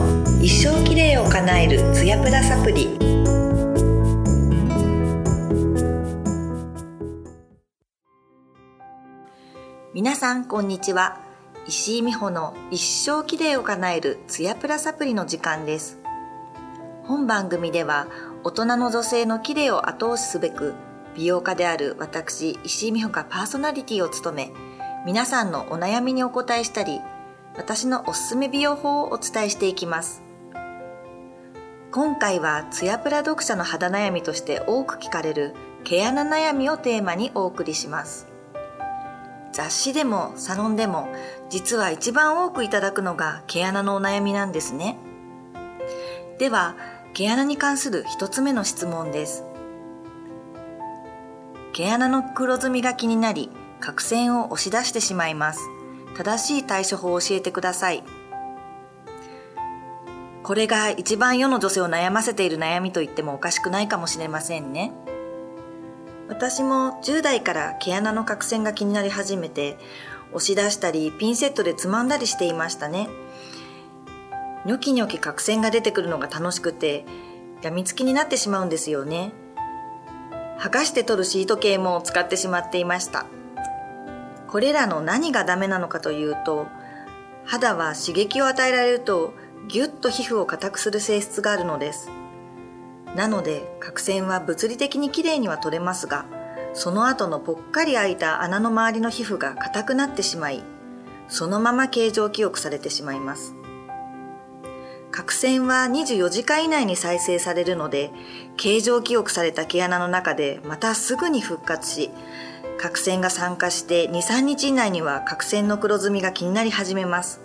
の一生きれいを叶えるツヤプラサプリ。皆さんこんにちは。石井美穂の一生きれいを叶えるツヤプラサプリの時間です。本番組では大人の女性のきれいを後押しすべく美容家である私石井美穂がパーソナリティを務め皆さんのお悩みにお答えしたり私のおすすめ美容法をお伝えしていきます。今回はツヤプラ読者の肌悩みとして多く聞かれる毛穴悩みをテーマにお送りします。雑誌でもサロンでも実は一番多くいただくのが毛穴のお悩みなんですね。では毛穴に関する一つ目の質問です。毛穴の黒ずみが気になり角栓を押し出してしまいます。正しい対処法を教えてください。これが一番世の女性を悩ませている悩みと言ってもおかしくないかもしれませんね。私も10代から毛穴の角栓が気になり始めて押し出したりピンセットでつまんだりしていましたね。ニョキニョキ角栓が出てくるのが楽しくてやみつきになってしまうんですよね。剥がして取るシート系も使ってしまっていました。これらの何がダメなのかというと肌は刺激を与えられるとぎゅっと皮膚を硬くする性質があるのです。なので角栓は物理的にきれいには取れますがその後のぽっかり開いた穴の周りの皮膚が硬くなってしまいそのまま形状記憶されてしまいます。角栓は24時間以内に再生されるので形状記憶された毛穴の中でまたすぐに復活し角栓が酸化して23日以内には角栓の黒ずみが気になり始めます。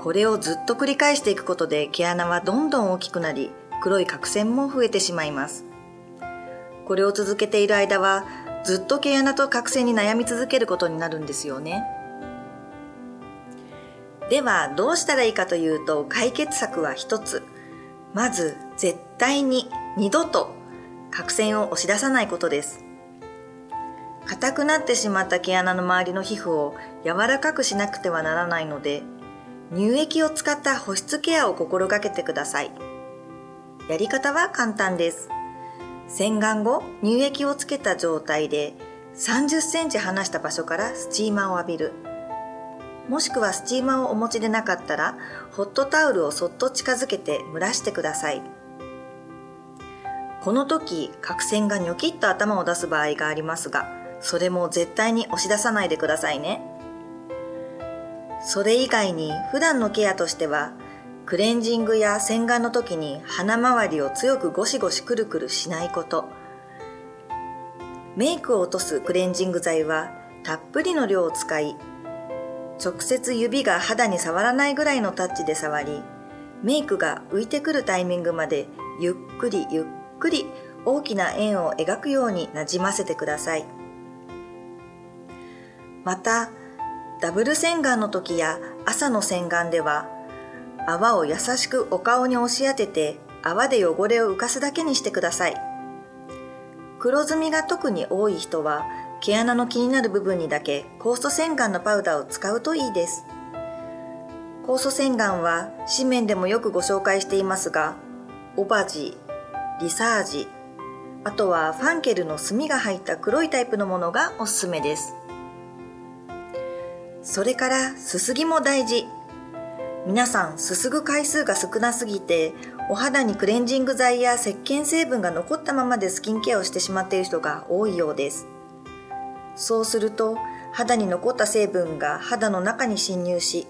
これをずっと繰り返していくことで毛穴はどんどん大きくなり黒い角栓も増えてしまいます。これを続けている間はずっと毛穴と角栓に悩み続けることになるんですよね。ではどうしたらいいかというと解決策は一つ。まず絶対に二度と角栓を押し出さないことです。硬くなってしまった毛穴の周りの皮膚を柔らかくしなくてはならないので乳液を使った保湿ケアを心がけてください。やり方は簡単です。洗顔後乳液をつけた状態で30センチ離した場所からスチーマーを浴びる。もしくはスチーマーをお持ちでなかったらホットタオルをそっと近づけて蒸らしてください。この時角栓がニョキッと頭を出す場合がありますがそれも絶対に押し出さないでくださいね。それ以外に普段のケアとしては、クレンジングや洗顔の時に鼻周りを強くゴシゴシくるくるしないこと。メイクを落とすクレンジング剤はたっぷりの量を使い、直接指が肌に触らないぐらいのタッチで触り、メイクが浮いてくるタイミングまでゆっくりゆっくり大きな円を描くようになじませてください。またダブル洗顔の時や朝の洗顔では泡を優しくお顔に押し当てて泡で汚れを浮かすだけにしてください。黒ずみが特に多い人は毛穴の気になる部分にだけ酵素洗顔のパウダーを使うといいです。酵素洗顔は紙面でもよくご紹介していますがオバジリサージあとはファンケルの炭が入った黒いタイプのものがおすすめです。それからすすぎも大事。皆さんすすぐ回数が少なすぎてお肌にクレンジング剤や石鹸成分が残ったままでスキンケアをしてしまっている人が多いようです。そうすると肌に残った成分が肌の中に侵入し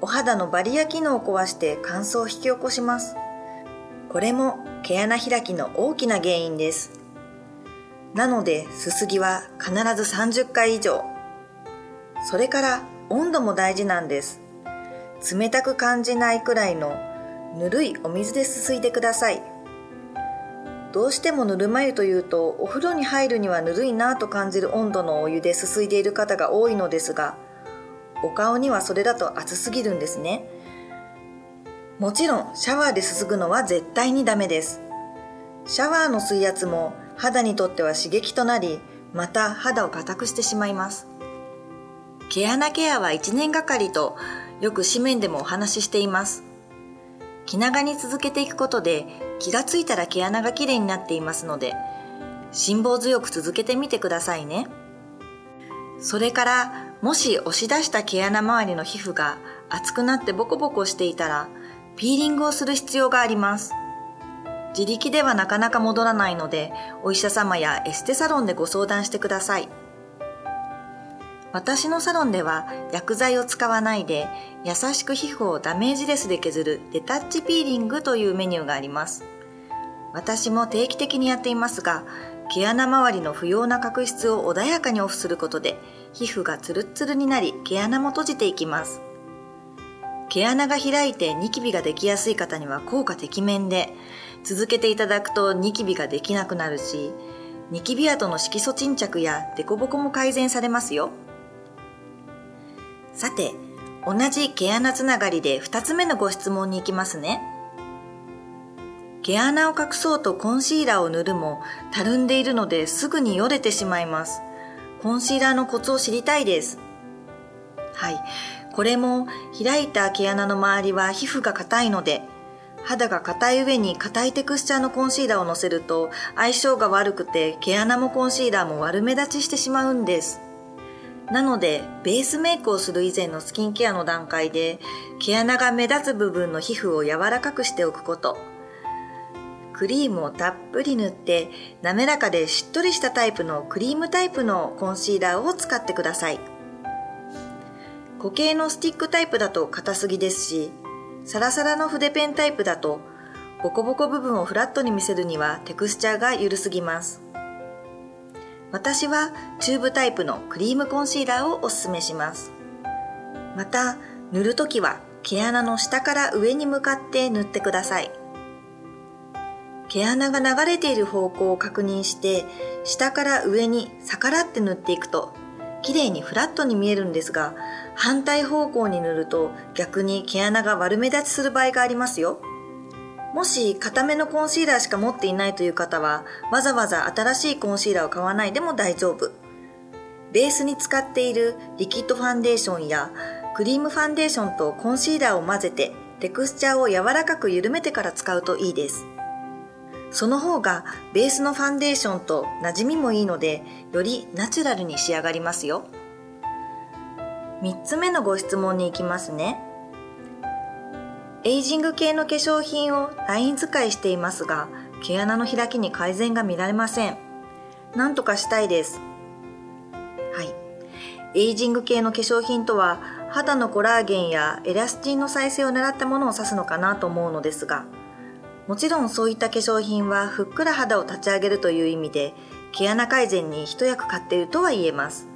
お肌のバリア機能を壊して乾燥を引き起こします。これも毛穴開きの大きな原因です。なのですすぎは必ず30回以上。それから温度も大事なんです。冷たく感じないくらいのぬるいお水ですすいでください。どうしてもぬるま湯というとお風呂に入るにはぬるいなと感じる温度のお湯ですすいでいる方が多いのですがお顔にはそれだと熱すぎるんですね。もちろんシャワーですすぐのは絶対にダメです。シャワーの水圧も肌にとっては刺激となりまた肌を硬くしてしまいます。毛穴ケアは1年がかりとよく紙面でもお話ししています。気長に続けていくことで気がついたら毛穴がきれいになっていますので、辛抱強く続けてみてくださいね。それから、もし押し出した毛穴周りの皮膚が熱くなってボコボコしていたら、ピーリングをする必要があります。自力ではなかなか戻らないので、お医者様やエステサロンでご相談してください。私のサロンでは薬剤を使わないで優しく皮膚をダメージレスで削るレタッチピーリングというメニューがあります。私も定期的にやっていますが、毛穴周りの不要な角質を穏やかにオフすることで皮膚がツルッツルになり毛穴も閉じていきます。毛穴が開いてニキビができやすい方には効果てきめんで続けていただくとニキビができなくなるしニキビ跡の色素沈着やデコボコも改善されますよ。さて、同じ毛穴つながりで2つ目のご質問に行きますね。毛穴を隠そうとコンシーラーを塗るも、たるんでいるのですぐによれてしまいます。コンシーラーのコツを知りたいです。はい。これも開いた毛穴の周りは皮膚が硬いので、肌が硬い上に硬いテクスチャーのコンシーラーをのせると相性が悪くて毛穴もコンシーラーも悪目立ちしてしまうんです。なので、ベースメイクをする以前のスキンケアの段階で、毛穴が目立つ部分の皮膚を柔らかくしておくこと。クリームをたっぷり塗って、滑らかでしっとりしたタイプのクリームタイプのコンシーラーを使ってください。固形のスティックタイプだと硬すぎですし、サラサラの筆ペンタイプだと、ボコボコ部分をフラットに見せるにはテクスチャーが緩すぎます。私はチューブタイプのクリームコンシーラーをおすすめします。また、塗るときは毛穴の下から上に向かって塗ってください。毛穴が流れている方向を確認して、下から上に逆らって塗っていくと、綺麗にフラットに見えるんですが、反対方向に塗ると逆に毛穴が悪目立ちする場合がありますよ。もし固めのコンシーラーしか持っていないという方は、わざわざ新しいコンシーラーを買わないでも大丈夫。ベースに使っているリキッドファンデーションやクリームファンデーションとコンシーラーを混ぜてテクスチャーを柔らかく緩めてから使うといいです。その方がベースのファンデーションと馴染みもいいので、よりナチュラルに仕上がりますよ。3つ目のご質問に行きますね。エイジング系の化粧品をライン使いしていますが、毛穴の開きに改善が見られません。なんとかしたいです。はい。エイジング系の化粧品とは、肌のコラーゲンやエラスチンの再生を狙ったものを指すのかなと思うのですが、もちろんそういった化粧品はふっくら肌を立ち上げるという意味で、毛穴改善に一役買っているとは言えます。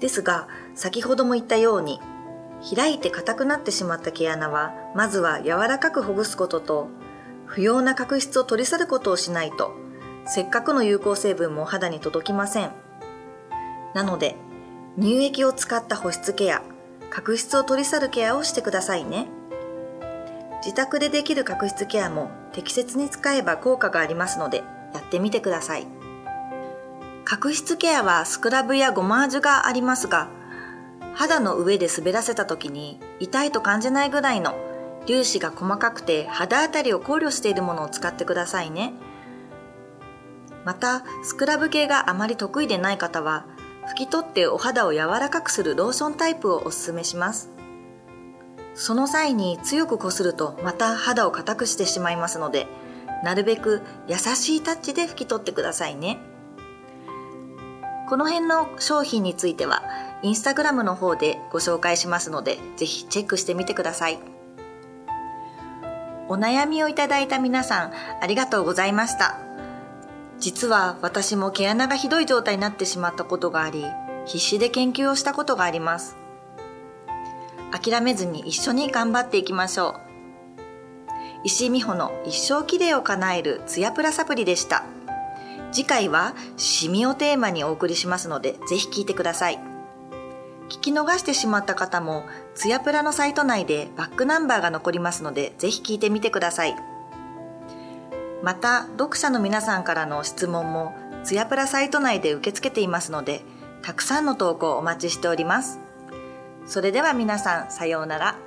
ですが、先ほども言ったように、開いて硬くなってしまった毛穴は、まずは柔らかくほぐすことと、不要な角質を取り去ることをしないと、せっかくの有効成分も肌に届きません。なので、乳液を使った保湿ケア、角質を取り去るケアをしてくださいね。自宅でできる角質ケアも適切に使えば効果がありますので、やってみてください。角質ケアはスクラブやゴマージュがありますが、肌の上で滑らせた時に痛いと感じないぐらいの粒子が細かくて肌当たりを考慮しているものを使ってくださいね。また、スクラブ系があまり得意でない方は、拭き取ってお肌を柔らかくするローションタイプをおすすめします。その際に強くこするとまた肌を硬くしてしまいますので、なるべく優しいタッチで拭き取ってくださいね。この辺の商品については、インスタグラムの方でご紹介しますので、ぜひチェックしてみてください。お悩みをいただいた皆さん、ありがとうございました。実は私も毛穴がひどい状態になってしまったことがあり、必死で研究をしたことがあります。諦めずに一緒に頑張っていきましょう。石井美穂の一生きれいを叶えるツヤプラサプリでした。次回はシミをテーマにお送りしますので、ぜひ聞いてください。聞き逃してしまった方も、ツヤプラのサイト内でバックナンバーが残りますので、ぜひ聞いてみてください。また、読者の皆さんからの質問も、ツヤプラサイト内で受け付けていますので、たくさんの投稿お待ちしております。それでは皆さんさようなら。